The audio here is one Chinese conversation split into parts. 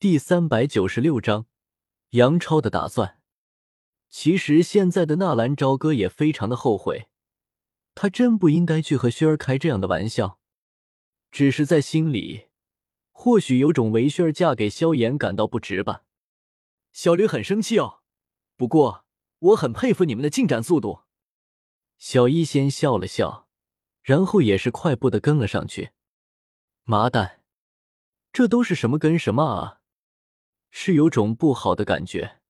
第三百九十六章，杨超的打算。其实现在的纳兰朝歌也非常的后悔，他真不应该去和薰儿开这样的玩笑，只是在心里，或许有种为薰儿嫁给萧炎感到不值吧。小吕很生气哦，不过我很佩服你们的进展速度。小医仙笑了笑，然后也是快步的跟了上去。麻蛋，这都是什么跟什么啊！是有种不好的感觉。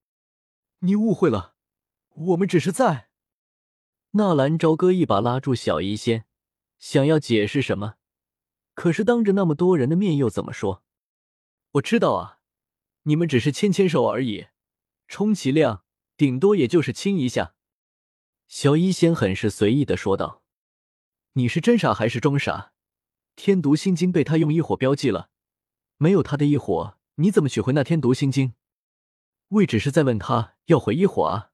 你误会了，我们只是在……纳兰朝歌一把拉住小医仙，想要解释什么，可是当着那么多人的面又怎么说？我知道啊，你们只是牵牵手而已，充其量顶多也就是亲一下。小医仙很是随意的说道：“你是真傻还是装傻？天毒心经被他用异火标记了，没有他的异火。”你怎么取回那天读心经？魏只是在问他要回一火啊。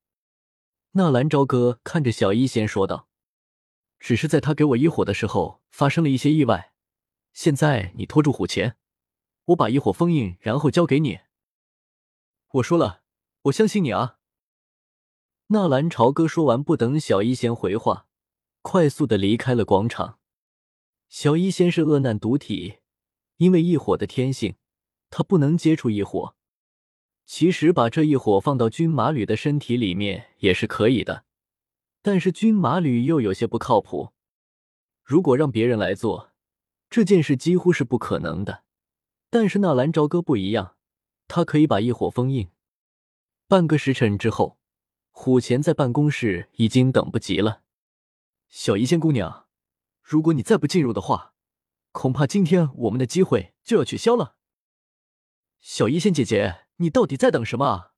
纳兰朝歌看着小医仙说道：“只是在他给我一火的时候发生了一些意外。现在你拖住虎钳，我把一火封印，然后交给你。我说了，我相信你啊。”纳兰朝歌说完，不等小医仙回话，快速的离开了广场。小医仙是恶难毒体，因为异火的天性。他不能接触异火，其实把这一火放到军马吕的身体里面也是可以的，但是军马吕又有些不靠谱。如果让别人来做这件事，几乎是不可能的。但是纳兰朝歌不一样，他可以把异火封印。半个时辰之后，虎钳在办公室已经等不及了。小医仙姑娘，如果你再不进入的话，恐怕今天我们的机会就要取消了。小医仙姐姐，你到底在等什么啊？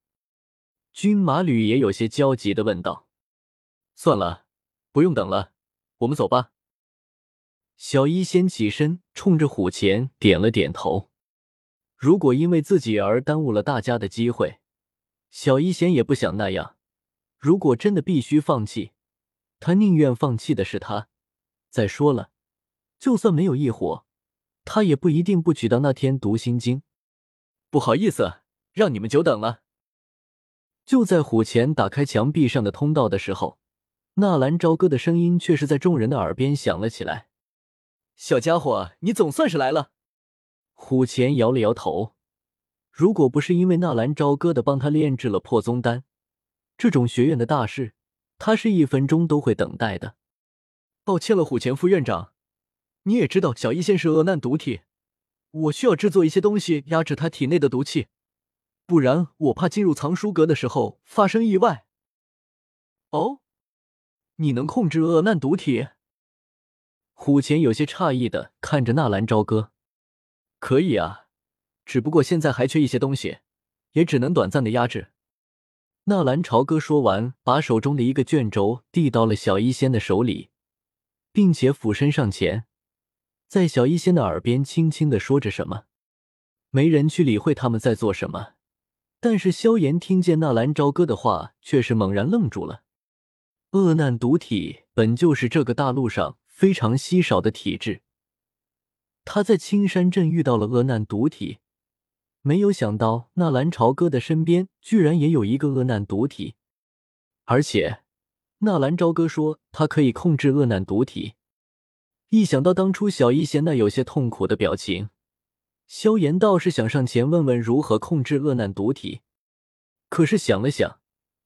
军马吕也有些焦急的问道。算了，不用等了，我们走吧。小医仙起身，冲着虎钳点了点头。如果因为自己而耽误了大家的机会，小医仙也不想那样。如果真的必须放弃，他宁愿放弃的是他。再说了，就算没有异火，他也不一定不取到那天读心经。不好意思，让你们久等了。就在虎钳打开墙壁上的通道的时候，纳兰朝歌的声音却是在众人的耳边响了起来：“小家伙，你总算是来了。”虎钳摇了摇头，如果不是因为纳兰朝歌的帮他炼制了破宗丹，这种学院的大事，他是一分钟都会等待的。抱歉了，虎钳副院长，你也知道小医仙是恶难毒体。我需要制作一些东西压制他体内的毒气，不然我怕进入藏书阁的时候发生意外。哦，你能控制恶难毒体？虎钳有些诧异的看着纳兰朝歌。可以啊，只不过现在还缺一些东西，也只能短暂的压制。纳兰朝歌说完，把手中的一个卷轴递到了小医仙的手里，并且俯身上前。在小医仙的耳边轻轻的说着什么，没人去理会他们在做什么。但是萧炎听见纳兰朝歌的话，却是猛然愣住了。恶难毒体本就是这个大陆上非常稀少的体质，他在青山镇遇到了恶难毒体，没有想到纳兰朝歌的身边居然也有一个恶难毒体，而且纳兰朝歌说他可以控制恶难毒体。一想到当初小医仙那有些痛苦的表情，萧炎倒是想上前问问如何控制恶难毒体。可是想了想，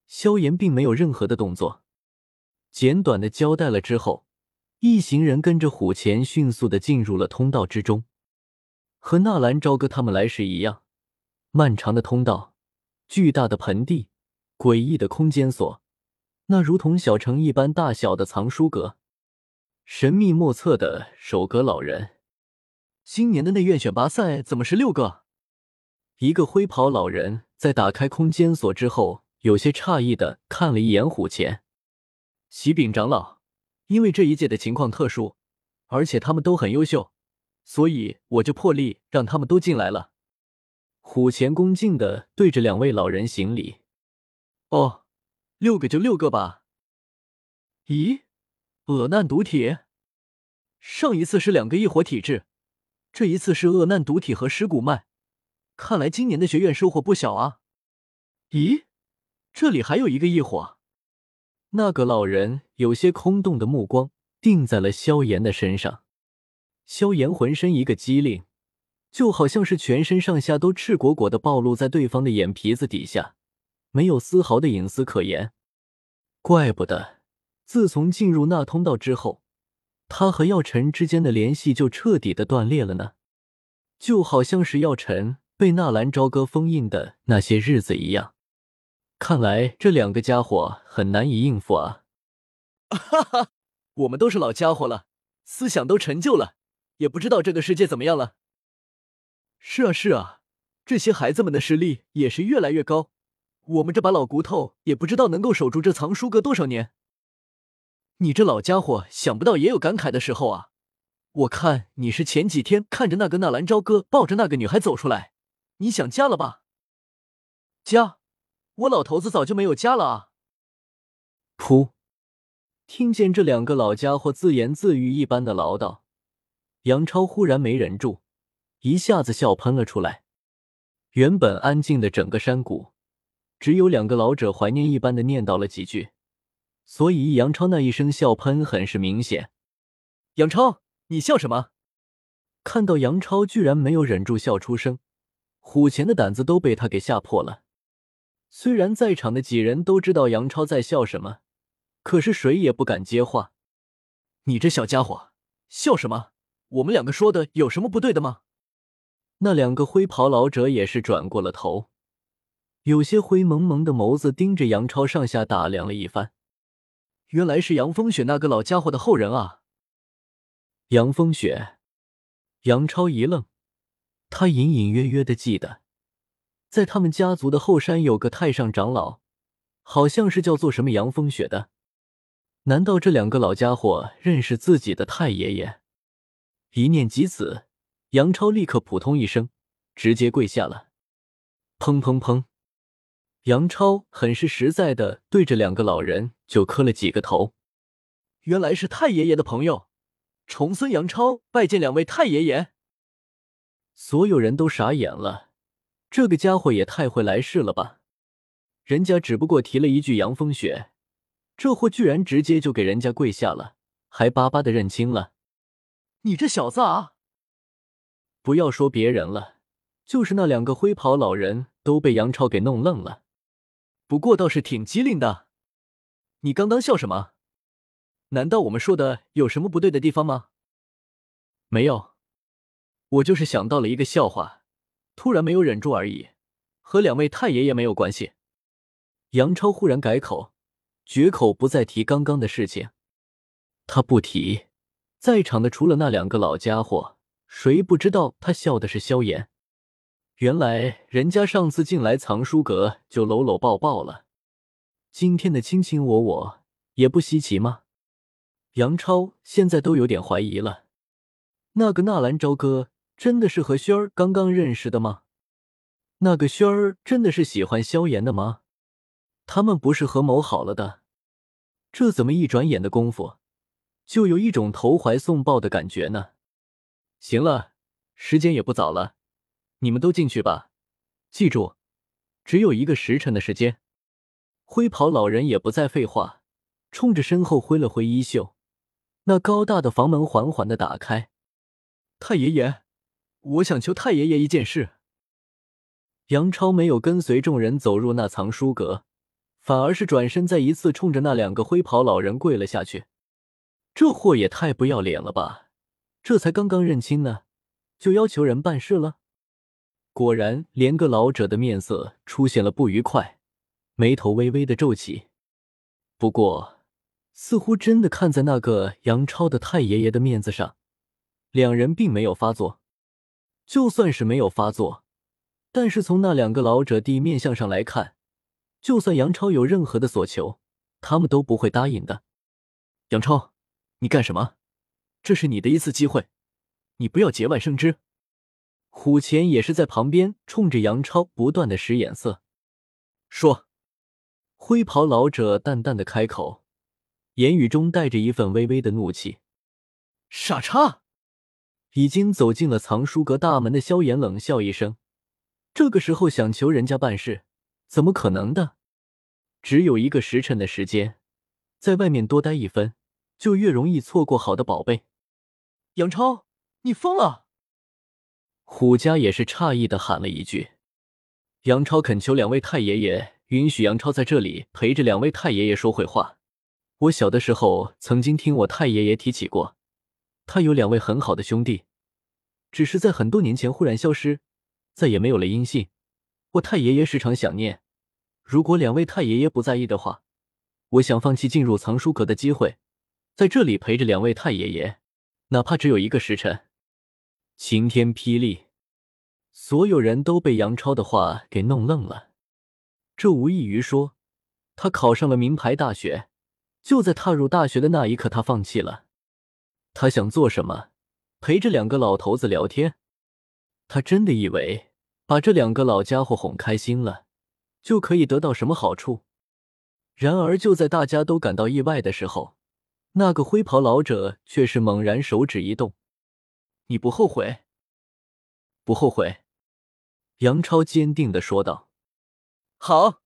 萧炎并没有任何的动作，简短的交代了之后，一行人跟着虎钳迅速的进入了通道之中。和纳兰朝歌他们来时一样，漫长的通道，巨大的盆地，诡异的空间锁，那如同小城一般大小的藏书阁。神秘莫测的守阁老人，今年的内院选拔赛怎么是六个？一个灰袍老人在打开空间锁之后，有些诧异的看了一眼虎钳。喜禀长老，因为这一届的情况特殊，而且他们都很优秀，所以我就破例让他们都进来了。虎钳恭敬的对着两位老人行礼。哦，六个就六个吧。咦？恶难毒体，上一次是两个异火体质，这一次是恶难毒体和尸骨脉，看来今年的学院收获不小啊。咦，这里还有一个异火。那个老人有些空洞的目光定在了萧炎的身上，萧炎浑身一个机灵，就好像是全身上下都赤果果的暴露在对方的眼皮子底下，没有丝毫的隐私可言。怪不得，自从进入那通道之后，他和药尘之间的联系就彻底的断裂了呢，就好像是药尘被纳兰朝歌封印的那些日子一样。看来这两个家伙很难以应付啊！哈哈，我们都是老家伙了，思想都陈旧了，也不知道这个世界怎么样了。是啊，是啊，这些孩子们的实力也是越来越高，我们这把老骨头也不知道能够守住这藏书阁多少年。你这老家伙，想不到也有感慨的时候啊！我看你是前几天看着那个纳兰朝歌抱着那个女孩走出来，你想家了吧？家。我老头子早就没有家了啊！噗！听见这两个老家伙自言自语一般的唠叨，杨超忽然没忍住，一下子笑喷了出来。原本安静的整个山谷，只有两个老者怀念一般的念叨了几句，所以杨超那一声笑喷很是明显。杨超，你笑什么？看到杨超居然没有忍住笑出声，虎钳的胆子都被他给吓破了。虽然在场的几人都知道杨超在笑什么，可是谁也不敢接话。你这小家伙，笑什么？我们两个说的有什么不对的吗？那两个灰袍老者也是转过了头，有些灰蒙蒙的眸子盯着杨超上下打量了一番。原来是杨风雪那个老家伙的后人啊！杨风雪，杨超一愣，他隐隐约约的记得。在他们家族的后山有个太上长老，好像是叫做什么杨风雪的。难道这两个老家伙认识自己的太爷爷？一念及此，杨超立刻扑通一声，直接跪下了。砰砰砰！杨超很是实在的对着两个老人就磕了几个头。原来是太爷爷的朋友，重孙杨超拜见两位太爷爷。所有人都傻眼了。这个家伙也太会来事了吧！人家只不过提了一句杨风雪，这货居然直接就给人家跪下了，还巴巴的认亲了。你这小子啊！不要说别人了，就是那两个灰袍老人都被杨超给弄愣了。不过倒是挺机灵的。你刚刚笑什么？难道我们说的有什么不对的地方吗？没有，我就是想到了一个笑话。突然没有忍住而已，和两位太爷爷没有关系。杨超忽然改口，绝口不再提刚刚的事情。他不提，在场的除了那两个老家伙，谁不知道他笑的是萧炎？原来人家上次进来藏书阁就搂搂抱抱了，今天的卿卿我我也不稀奇吗？杨超现在都有点怀疑了，那个纳兰朝歌。真的是和轩儿刚刚认识的吗？那个轩儿真的是喜欢萧炎的吗？他们不是合谋好了的？这怎么一转眼的功夫，就有一种投怀送抱的感觉呢？行了，时间也不早了，你们都进去吧。记住，只有一个时辰的时间。灰袍老人也不再废话，冲着身后挥了挥衣袖，那高大的房门缓缓的打开。太爷爷。我想求太爷爷一件事。杨超没有跟随众人走入那藏书阁，反而是转身再一次冲着那两个灰袍老人跪了下去。这货也太不要脸了吧！这才刚刚认亲呢，就要求人办事了。果然，连个老者的面色出现了不愉快，眉头微微的皱起。不过，似乎真的看在那个杨超的太爷爷的面子上，两人并没有发作。就算是没有发作，但是从那两个老者地面相上来看，就算杨超有任何的所求，他们都不会答应的。杨超，你干什么？这是你的一次机会，你不要节外生枝。虎钳也是在旁边冲着杨超不断的使眼色，说：“灰袍老者淡淡的开口，言语中带着一份微微的怒气。傻叉。”已经走进了藏书阁大门的萧炎冷笑一声，这个时候想求人家办事，怎么可能的？只有一个时辰的时间，在外面多待一分，就越容易错过好的宝贝。杨超，你疯了！虎家也是诧异的喊了一句。杨超恳求两位太爷爷允许杨超在这里陪着两位太爷爷说会话。我小的时候曾经听我太爷爷提起过，他有两位很好的兄弟，只是在很多年前忽然消失，再也没有了音信。我太爷爷时常想念。如果两位太爷爷不在意的话，我想放弃进入藏书阁的机会，在这里陪着两位太爷爷，哪怕只有一个时辰。晴天霹雳，所有人都被杨超的话给弄愣了。这无异于说，他考上了名牌大学，就在踏入大学的那一刻，他放弃了。他想做什么？陪着两个老头子聊天。他真的以为把这两个老家伙哄开心了。就可以得到什么好处？然而，就在大家都感到意外的时候，那个灰袍老者却是猛然手指一动：“你不后悔？不后悔。”杨超坚定的说道。“好。”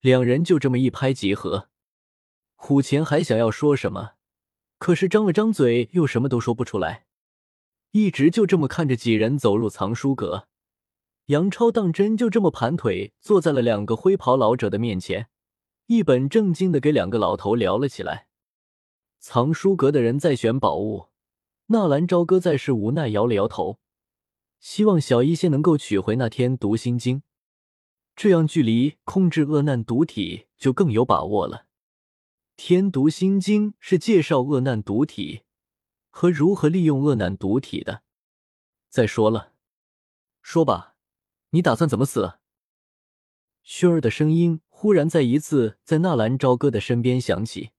两人就这么一拍即合。虎钳还想要说什么，可是张了张嘴又什么都说不出来，一直就这么看着几人走入藏书阁。杨超当真就这么盘腿坐在了两个灰袍老者的面前，一本正经的给两个老头聊了起来。藏书阁的人在选宝物，纳兰朝歌在是无奈摇了摇头，希望小医仙能够取回那天读心经，这样距离控制恶难毒体就更有把握了。天毒心经是介绍恶难毒体和如何利用恶难毒体的。再说了，说吧。你打算怎么死？薰儿的声音忽然再一次在纳兰朝歌的身边响起。